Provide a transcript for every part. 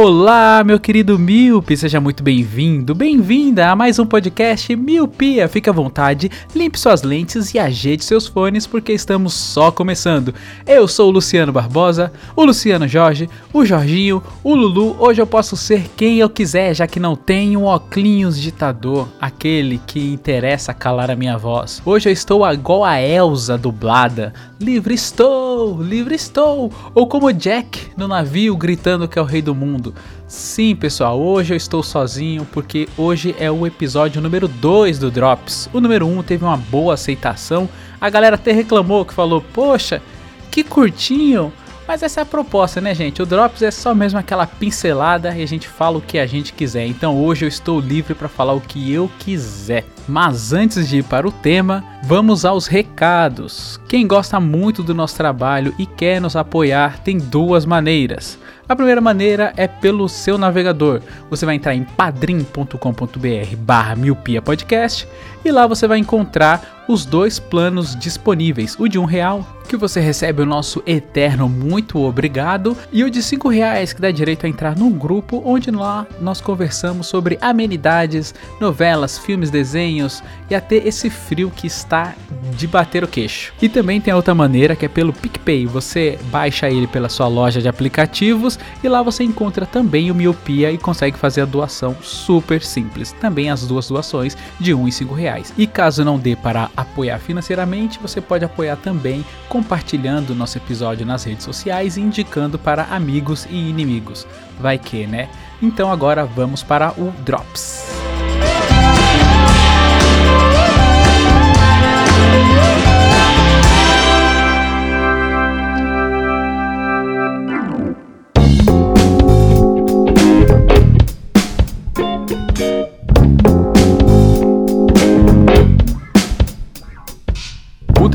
Olá, meu querido Miope, seja muito bem-vindo, bem-vinda a mais um podcast Miopia. Fique à vontade, limpe suas lentes e ajeite seus fones porque estamos só começando. Eu sou o Luciano Barbosa, o Luciano Jorge, o Jorginho, o Lulu. Hoje eu posso ser quem eu quiser, já que não tenho óculos ditador, aquele que interessa calar a minha voz. Hoje eu estou igual a Elsa dublada. Livre estou, livre estou. Ou como Jack no navio gritando que é o rei do mundo. Sim, pessoal, hoje eu estou sozinho porque hoje é o episódio número 2 do Drops. O número 1 um teve uma boa aceitação. A galera até reclamou que falou: "Poxa, que curtinho". Mas essa é a proposta, né, gente? O Drops é só mesmo aquela pincelada e a gente fala o que a gente quiser. Então hoje eu estou livre para falar o que eu quiser. Mas antes de ir para o tema, vamos aos recados. Quem gosta muito do nosso trabalho e quer nos apoiar tem duas maneiras. A primeira maneira é pelo seu navegador. Você vai entrar em padrim.com.br barra miopia podcast e lá você vai encontrar os dois planos disponíveis. O de um real, que você recebe o nosso eterno muito obrigado, e o de cinco reais, que dá direito a entrar num grupo onde lá nós conversamos sobre amenidades, novelas, filmes, desenhos e até esse frio que está de bater o queixo. E também tem a outra maneira que é pelo PicPay. Você baixa ele pela sua loja de aplicativos e lá você encontra também o Miopia e consegue fazer a doação super simples. Também as duas doações de um e cinco reais. E caso não dê para apoiar financeiramente, você pode apoiar também compartilhando nosso episódio nas redes sociais e indicando para amigos e inimigos. Vai que, né? Então agora vamos para o Drops.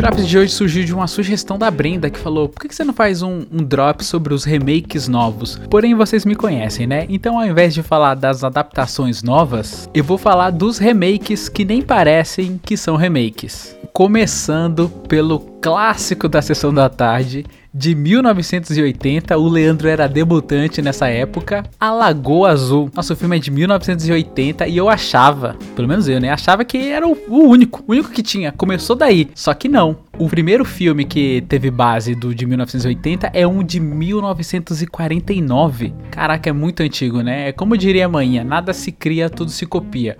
Drops de hoje surgiu de uma sugestão da Brenda que falou: por que você não faz um, um drop sobre os remakes novos? Porém, vocês me conhecem, né? Então, ao invés de falar das adaptações novas, eu vou falar dos remakes que nem parecem que são remakes. Começando pelo clássico da sessão da tarde de 1980. O Leandro era debutante nessa época. A Lagoa Azul. Nosso filme é de 1980 e eu achava, pelo menos eu, né? Achava que era o, único, o único que tinha. Começou daí. Só que não. O primeiro filme que teve base do de 1980 é um de 1949. Caraca, é muito antigo, né? É como diria a manhã, nada se cria, tudo se copia.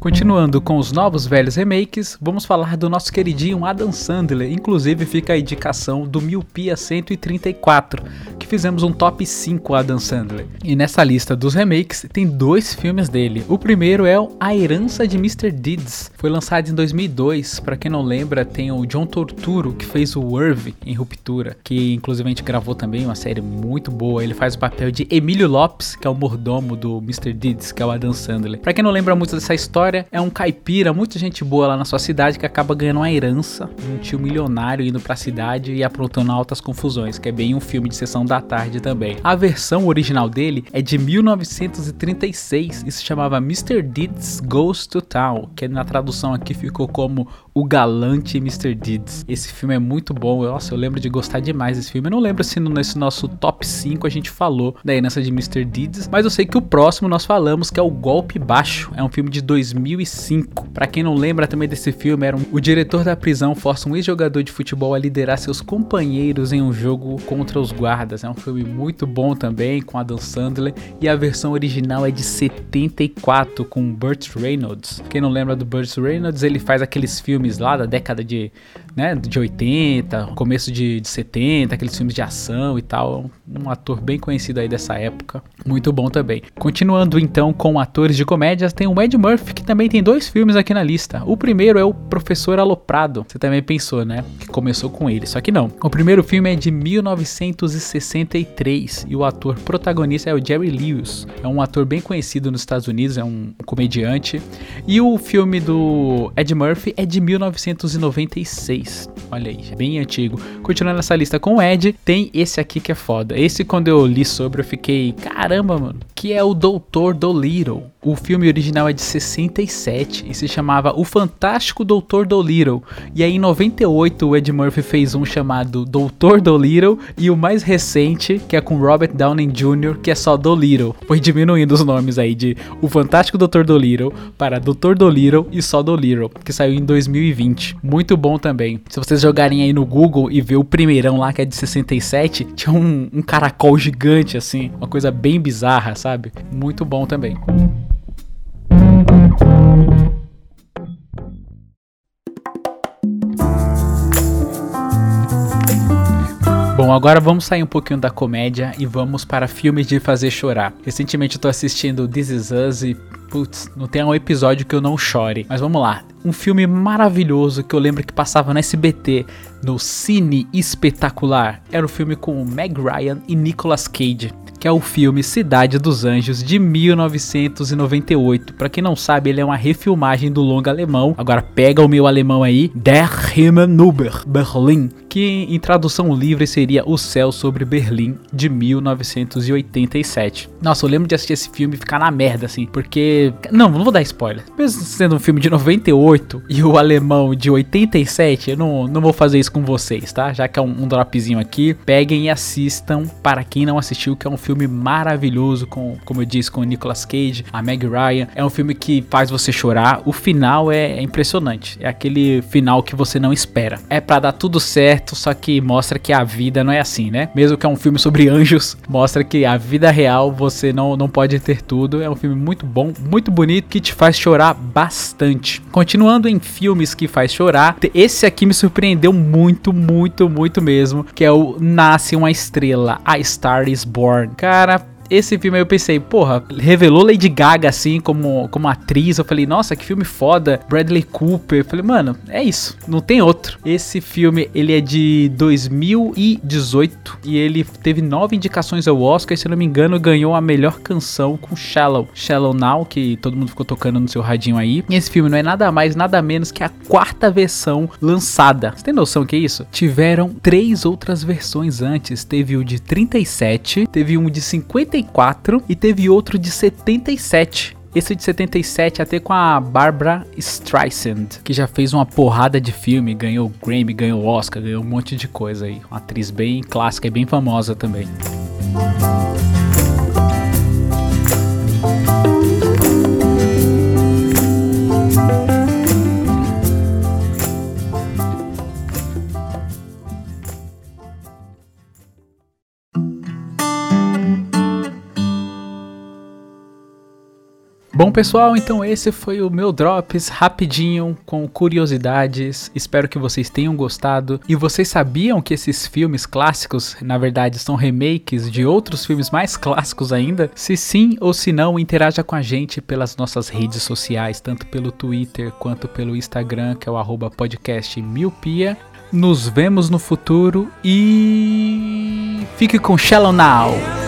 Continuando com os novos velhos remakes, vamos falar do nosso queridinho Adam Sandler. Inclusive fica a indicação do Miopia 134, que fizemos um top 5 Adam Sandler. E nessa lista dos remakes tem dois filmes dele. O primeiro é A Herança de Mr. Deeds. Foi lançado em 2002. Para quem não lembra, tem o John Torturo que fez o Irv em Ruptura, que inclusive a gente gravou também uma série muito boa. Ele faz o papel de Emílio Lopes, que é o mordomo do Mr. Deeds, que é o Adam Sandler. Para quem não lembra muito dessa história, é um caipira, muita gente boa lá na sua cidade que acaba ganhando uma herança, um tio milionário indo pra cidade e aprontando altas confusões, que é bem um filme de sessão da tarde também. A versão original dele é de 1936 e se chamava Mr. Deeds Goes to Town, que na tradução aqui ficou como O Galante Mr. Deeds. Esse filme é muito bom, nossa, eu lembro de gostar demais desse filme. Eu não lembro se nesse nosso top 5 a gente falou da herança de Mr. Deeds, mas eu sei que o próximo nós falamos que é o Golpe Baixo, é um filme de 2005. Para quem não lembra também desse filme, era um, o diretor da prisão força um ex-jogador de futebol a liderar seus companheiros em um jogo contra os guardas. É um filme muito bom também, com Adam Sandler, e a versão original é de 74 com Burt Reynolds. Quem não lembra do Burt Reynolds, ele faz aqueles filmes lá da década de, né, de 80, começo de, de 70, aqueles filmes de ação e tal. Um ator bem conhecido aí dessa época, muito bom também. Continuando então com atores de comédias, tem o Ed Murphy, que também tem dois filmes aqui na lista. O primeiro é o Professor Aloprado. Você também pensou, né? Que começou com ele, só que não. O primeiro filme é de 1963 e o ator protagonista é o Jerry Lewis. É um ator bem conhecido nos Estados Unidos, é um comediante. E o filme do Ed Murphy é de 1996. Olha aí, bem antigo. Continuando essa lista com o Ed, tem esse aqui que é foda. Esse quando eu li sobre eu fiquei, caramba, mano, que é o Doutor Dolittle. O filme original é de 67 e se chamava O Fantástico Doutor Dolittle. E aí em 98 o Ed Murphy fez um chamado Doutor Dolittle e o mais recente, que é com Robert Downey Jr., que é só Dolittle. Foi diminuindo os nomes aí de O Fantástico Doutor Dolittle para Doutor Dolittle e só Dolittle, que saiu em 2020. Muito bom também. Se vocês jogarem aí no Google e ver o primeirão lá que é de 67, tinha um, um caracol gigante assim, uma coisa bem bizarra, sabe? Muito bom também. Bom, agora vamos sair um pouquinho da comédia e vamos para filmes de fazer chorar. Recentemente eu tô assistindo This Is Us e, putz, não tem um episódio que eu não chore. Mas vamos lá. Um filme maravilhoso que eu lembro que passava no SBT, no Cine Espetacular. Era o um filme com Meg Ryan e Nicolas Cage que é o filme Cidade dos Anjos de 1998. Para quem não sabe, ele é uma refilmagem do longa alemão. Agora pega o meu alemão aí, Der Himmel über Berlin, que em tradução livre seria O Céu sobre Berlim de 1987. Nossa, eu lembro de assistir esse filme e ficar na merda assim, porque não, não vou dar spoiler. Mesmo sendo um filme de 98 e o alemão de 87, eu não, não vou fazer isso com vocês, tá? Já que é um, um dropzinho aqui, peguem e assistam para quem não assistiu, que é um filme maravilhoso, com, como eu disse, com o Nicolas Cage, a Meg Ryan. É um filme que faz você chorar. O final é, é impressionante. É aquele final que você não espera. É para dar tudo certo, só que mostra que a vida não é assim, né? Mesmo que é um filme sobre anjos, mostra que a vida real você não, não pode ter tudo. É um filme muito bom, muito bonito, que te faz chorar bastante. Continuando em filmes que faz chorar, esse aqui me surpreendeu muito, muito, muito mesmo, que é o Nasce uma Estrela, A Star is Born. Cara, esse filme aí eu pensei, porra, revelou Lady Gaga assim como, como atriz. Eu falei, nossa, que filme foda. Bradley Cooper. Eu falei, mano, é isso, não tem outro. Esse filme, ele é de 2018 e ele teve nove indicações ao Oscar. E, se não me engano, ganhou a melhor canção com Shallow. Shallow Now, que todo mundo ficou tocando no seu radinho aí. E esse filme não é nada mais, nada menos que a quarta versão lançada. Você tem noção que é isso? Tiveram três outras versões antes. Teve o de 37, teve um de 50 74 e teve outro de 77. Esse de 77 até com a Barbara Streisand, que já fez uma porrada de filme, ganhou Grammy, ganhou Oscar, ganhou um monte de coisa aí. Uma atriz bem clássica e bem famosa também. Bom, pessoal, então esse foi o meu Drops rapidinho com curiosidades. Espero que vocês tenham gostado. E vocês sabiam que esses filmes clássicos, na verdade, são remakes de outros filmes mais clássicos ainda? Se sim ou se não, interaja com a gente pelas nossas redes sociais, tanto pelo Twitter quanto pelo Instagram, que é o arroba podcast miopia. Nos vemos no futuro e fique com Shallow Now!